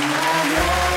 Obrigado.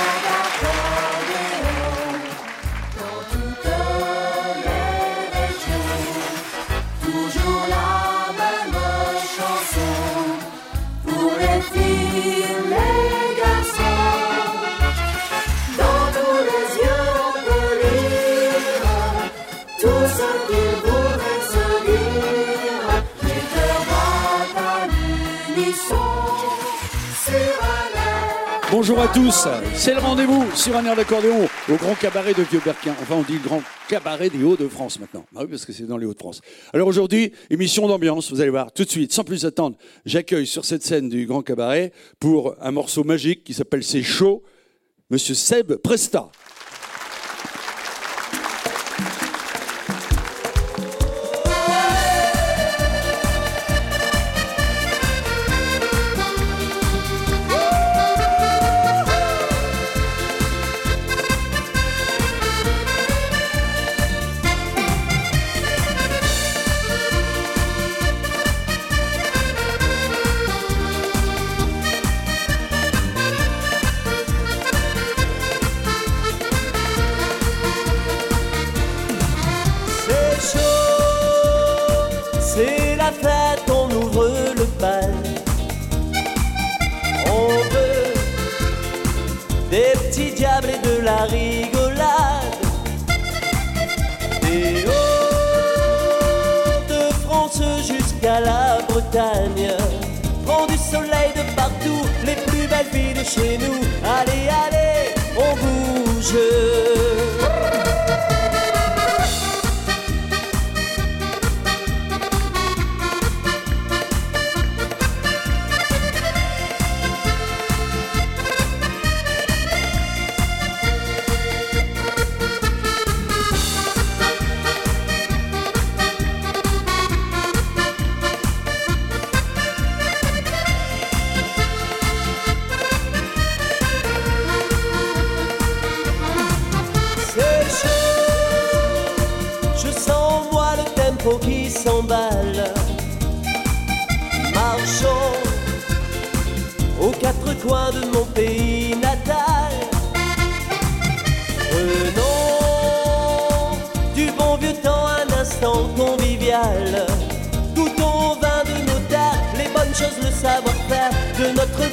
Bonjour à tous, c'est le rendez-vous sur un air d'accordéon au grand cabaret de Vieux-Berquin. Enfin, on dit le grand cabaret des Hauts-de-France maintenant. Ah oui, parce que c'est dans les Hauts-de-France. Alors aujourd'hui, émission d'ambiance, vous allez voir, tout de suite, sans plus attendre, j'accueille sur cette scène du grand cabaret pour un morceau magique qui s'appelle C'est chaud, Monsieur Seb Presta. Jusqu'à la Bretagne. Prends du soleil de partout, les plus belles filles de chez nous. Allez, allez, on bouge. Coins de mon pays natal. Prenons du bon vieux temps un instant convivial. Goûtons au vin de nos terres, les bonnes choses, le savoir-faire de notre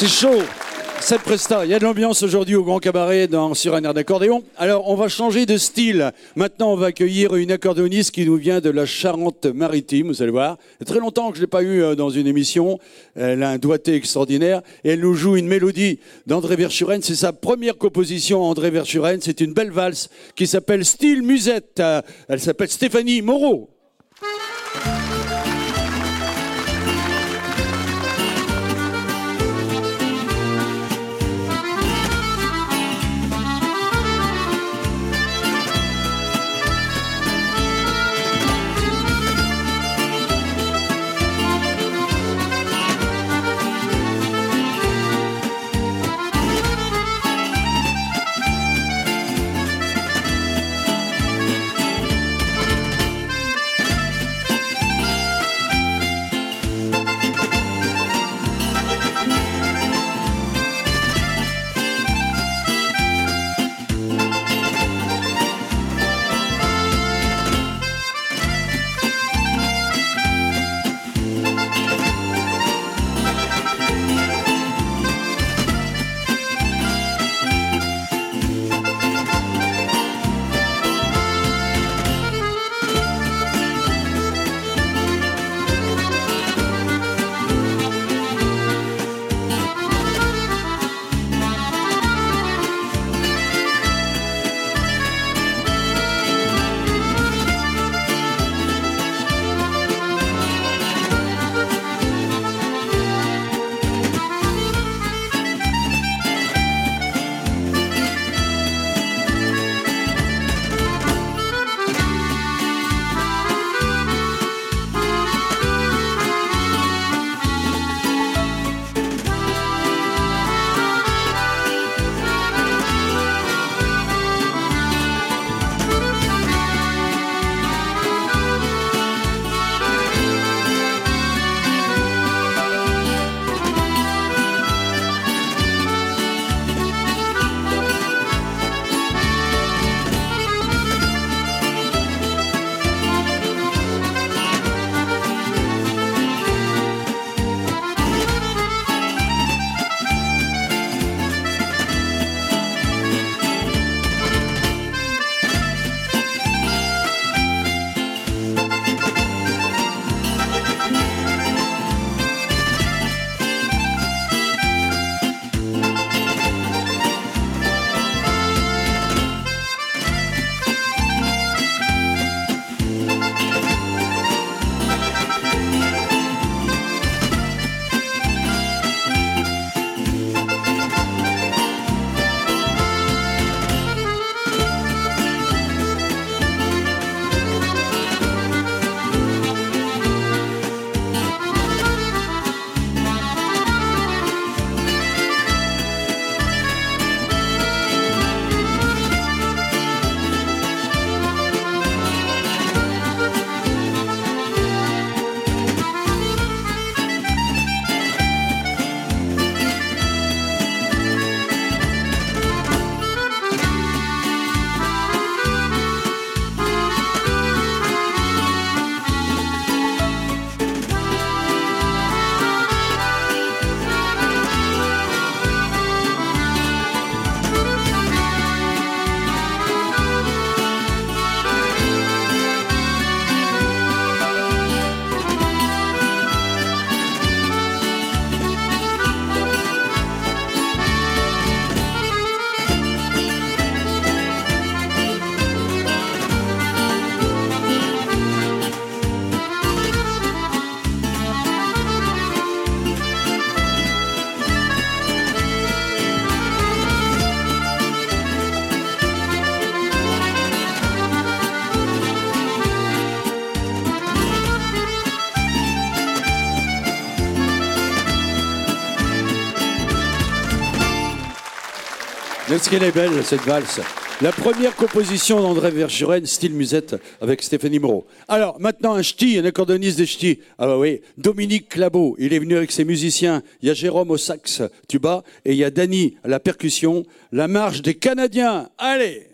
C'est chaud. Seb Presta, il y a de l'ambiance aujourd'hui au Grand Cabaret dans, sur un air d'accordéon. Alors, on va changer de style. Maintenant, on va accueillir une accordéoniste qui nous vient de la Charente-Maritime, vous allez voir. Il très longtemps que je ne l'ai pas eu euh, dans une émission. Elle a un doigté extraordinaire et elle nous joue une mélodie d'André Verschuren. C'est sa première composition, André Verschuren. C'est une belle valse qui s'appelle Style Musette. Elle s'appelle Stéphanie Moreau. Qu'elle est belle, cette valse La première composition d'André Verschuren, style musette, avec Stéphanie Moreau. Alors, maintenant, un ch'ti, un accordoniste des ch'tis. Ah bah oui, Dominique Clabeau, il est venu avec ses musiciens. Il y a Jérôme au sax, tuba, et il y a Danny à la percussion. La marche des Canadiens. Allez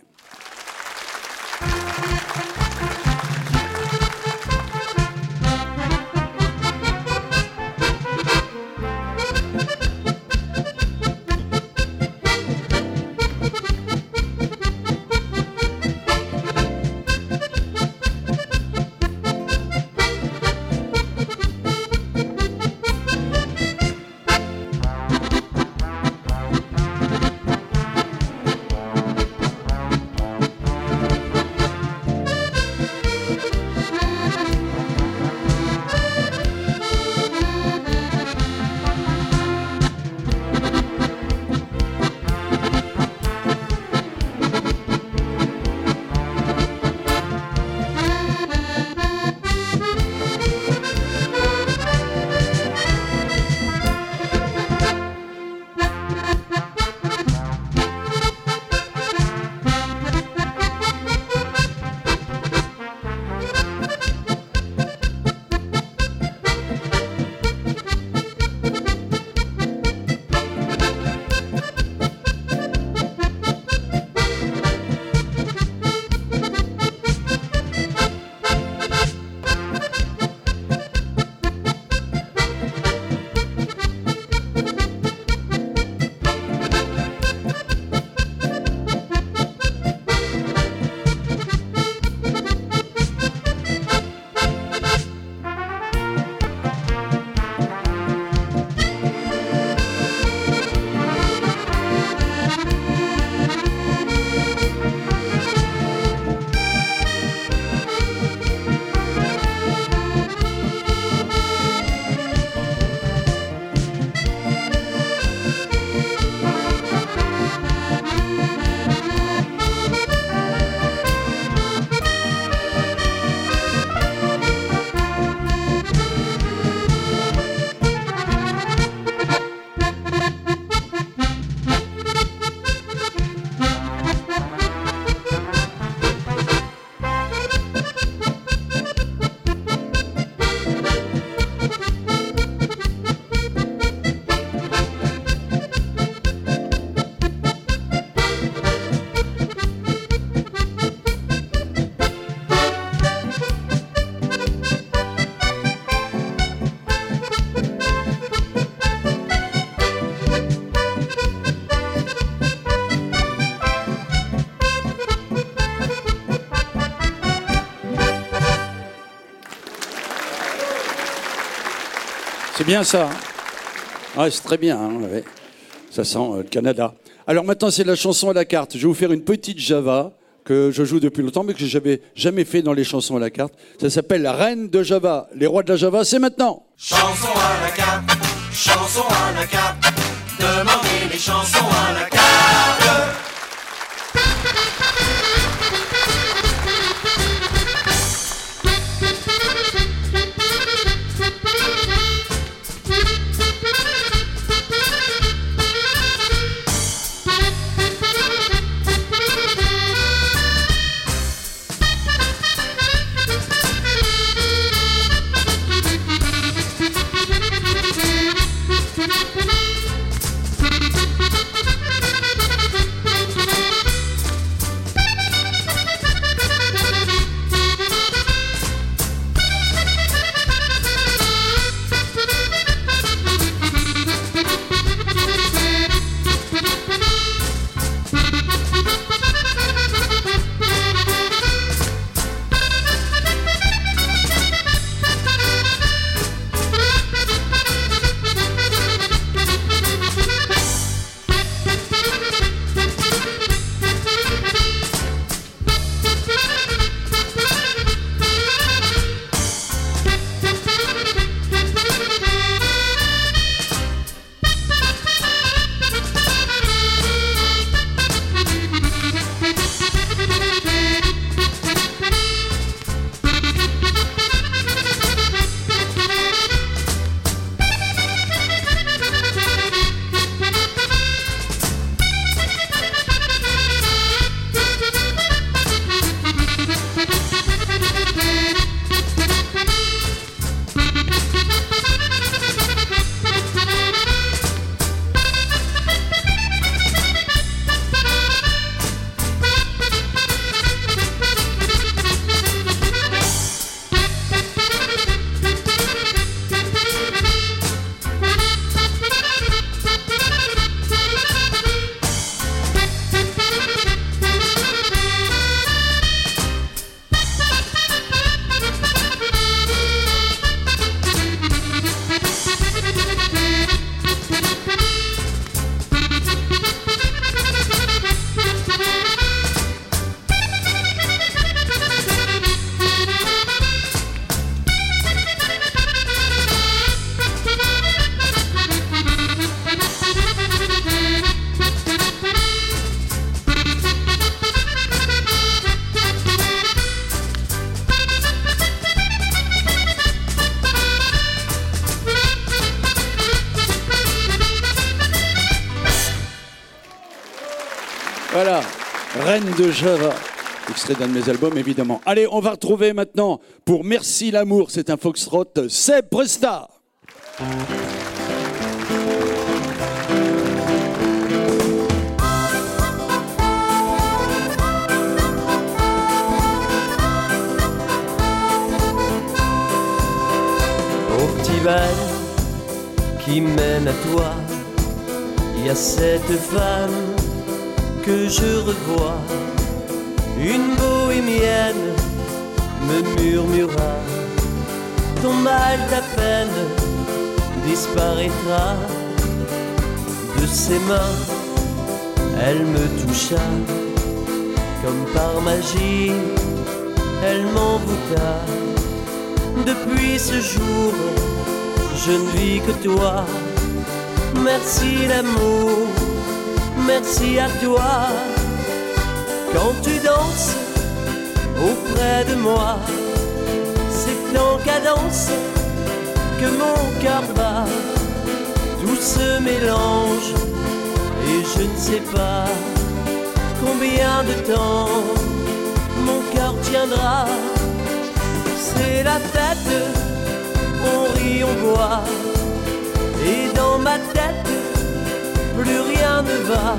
C'est bien ça. c'est très bien. hein. Ça sent euh, le Canada. Alors maintenant, c'est la chanson à la carte. Je vais vous faire une petite Java que je joue depuis longtemps, mais que je n'avais jamais fait dans les chansons à la carte. Ça s'appelle La Reine de Java. Les rois de la Java, c'est maintenant. Chanson à la carte, chanson à la carte, demandez les chansons à la carte. Java. Extrait d'un de mes albums, évidemment. Allez, on va retrouver maintenant, pour Merci l'amour, c'est un foxtrot, Seb Presta. Qui mène à toi, il y a cette femme que je revois. Une bohémienne me murmura Ton mal, ta peine disparaîtra de ses mains. Elle me toucha comme par magie, elle m'envoûta. Depuis ce jour, je ne vis que toi. Merci l'amour, merci à toi. Quand tu danses auprès de moi, c'est en cadence que mon cœur bat. Tout se mélange et je ne sais pas combien de temps mon cœur tiendra. C'est la fête, on rit, on boit, et dans ma tête, plus rien ne va.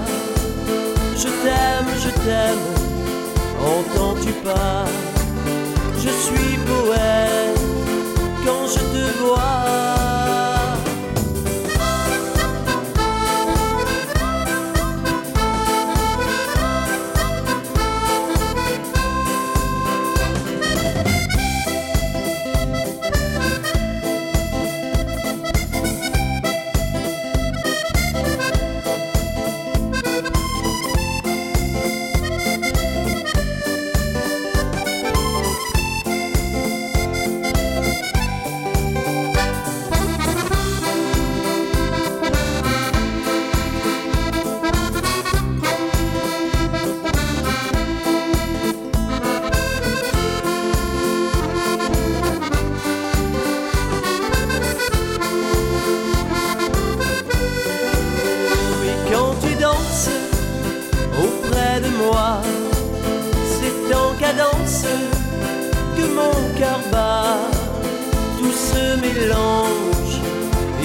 Je t'aime, je t'aime, entends-tu pas? Je suis poète quand je te vois.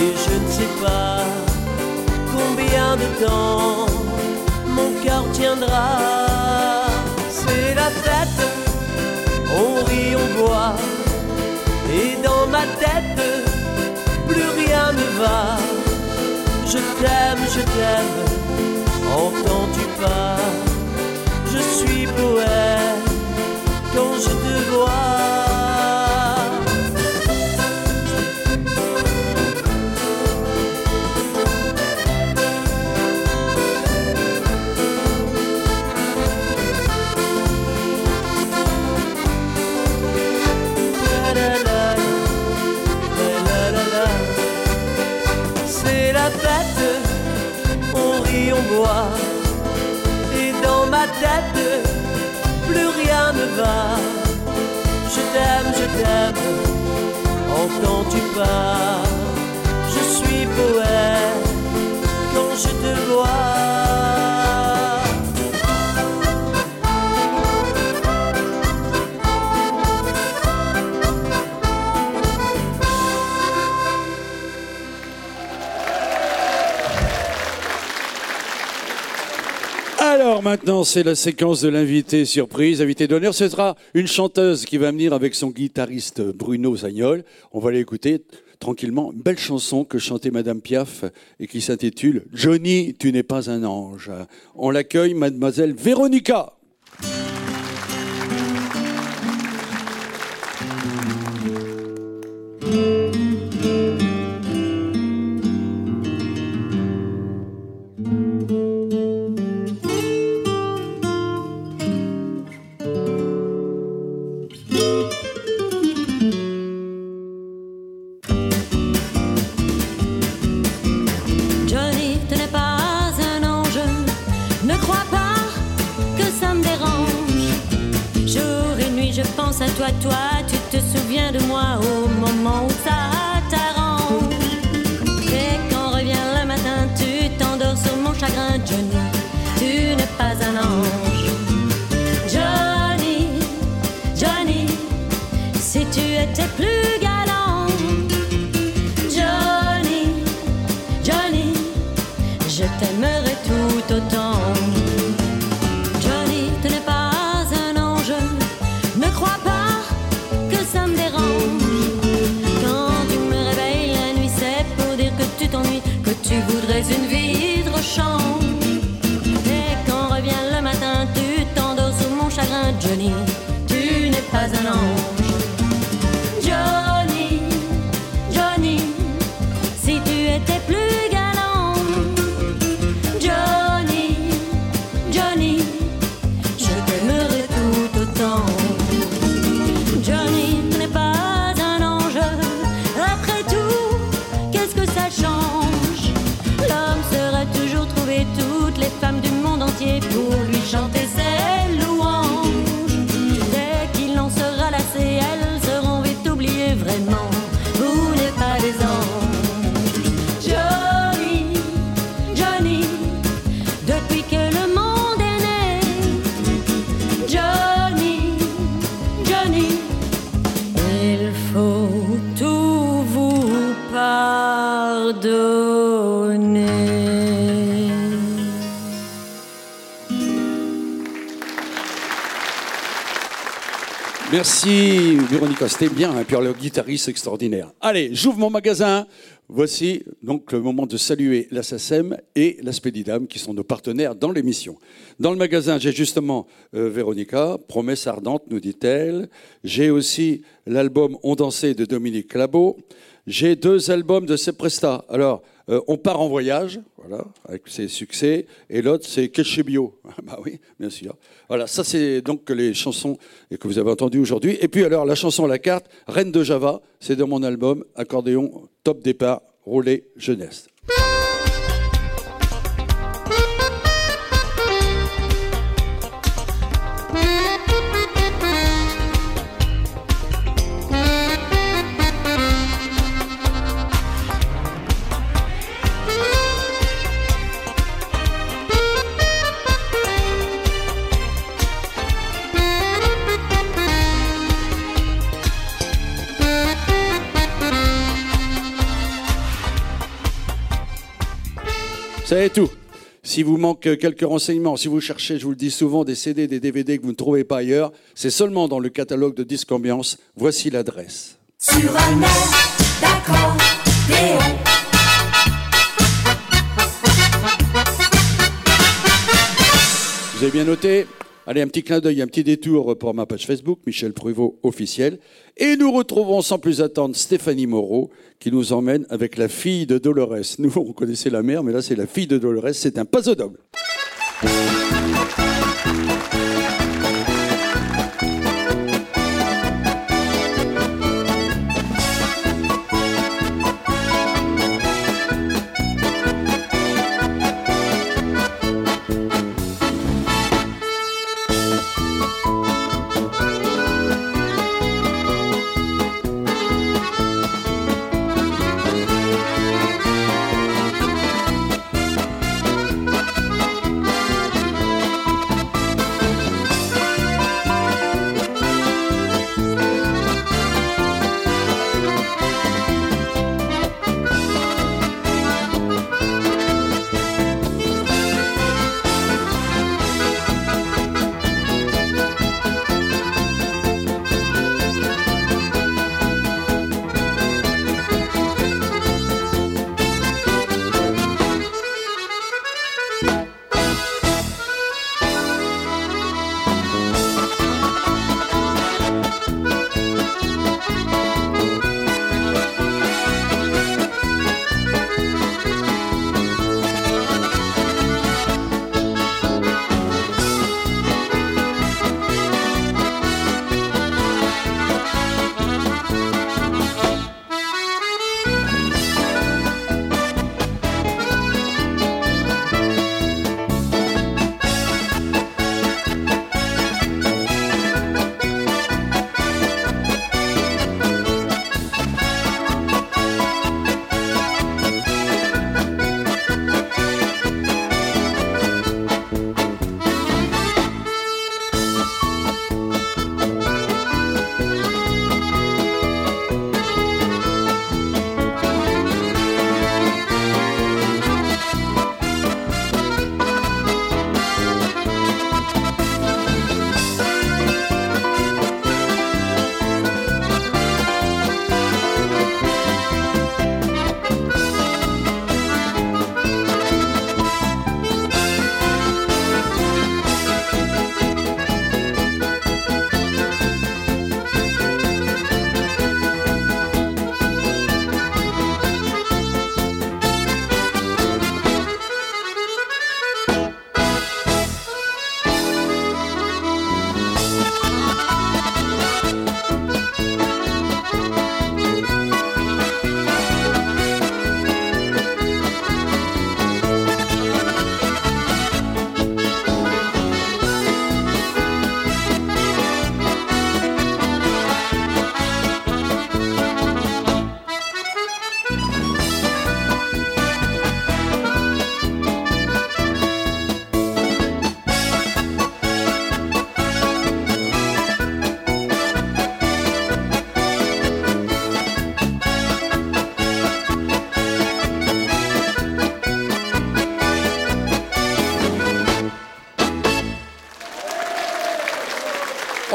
Et je ne sais pas combien de temps mon cœur tiendra. C'est la fête, on rit, on boit, et dans ma tête, plus rien ne va. Je t'aime, je t'aime, entends-tu pas? Je suis poète quand je te vois. Et dans ma tête, plus rien ne va. Je t'aime, je t'aime, entends-tu pas? Je suis poète quand je te vois. Alors maintenant, c'est la séquence de l'invité surprise. Invité d'honneur, ce sera une chanteuse qui va venir avec son guitariste Bruno Zagnol. On va l'écouter tranquillement. Belle chanson que chantait Madame Piaf et qui s'intitule Johnny, tu n'es pas un ange. On l'accueille, Mademoiselle Véronica. Merci Véronica, c'était bien, et puis le guitariste extraordinaire. Allez, j'ouvre mon magasin. Voici donc le moment de saluer la SACEM et la Spédidam qui sont nos partenaires dans l'émission. Dans le magasin, j'ai justement euh, Véronica, Promesse ardente, nous dit-elle. J'ai aussi l'album On dansait de Dominique Clabeau. J'ai deux albums de Sepresta. Alors, euh, On part en voyage, voilà, avec ses succès, et l'autre c'est Bio. bah oui, bien sûr. Voilà, ça c'est donc les chansons que vous avez entendues aujourd'hui. Et puis alors la chanson à la carte, Reine de Java, c'est dans mon album Accordéon Top Départ, Roulé Jeunesse. C'est tout. Si vous manque quelques renseignements, si vous cherchez, je vous le dis souvent, des CD, des DVD que vous ne trouvez pas ailleurs, c'est seulement dans le catalogue de Disque Ambiance. Voici l'adresse. Sur un air. Vous avez bien noté Allez, un petit clin d'œil, un petit détour pour ma page Facebook, Michel Pruvot officiel. Et nous retrouvons sans plus attendre Stéphanie Moreau qui nous emmène avec la fille de Dolores. Nous, on connaissait la mère, mais là, c'est la fille de Dolores. C'est un paso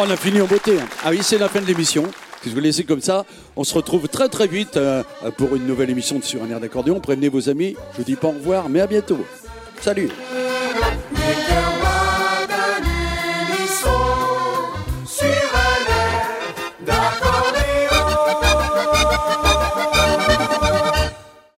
On a fini en beauté. hein. Ah oui, c'est la fin de l'émission. Si je vous laissez comme ça, on se retrouve très très vite euh, pour une nouvelle émission de Sur un air d'accordéon. Prévenez vos amis. Je vous dis pas au revoir, mais à bientôt. Salut.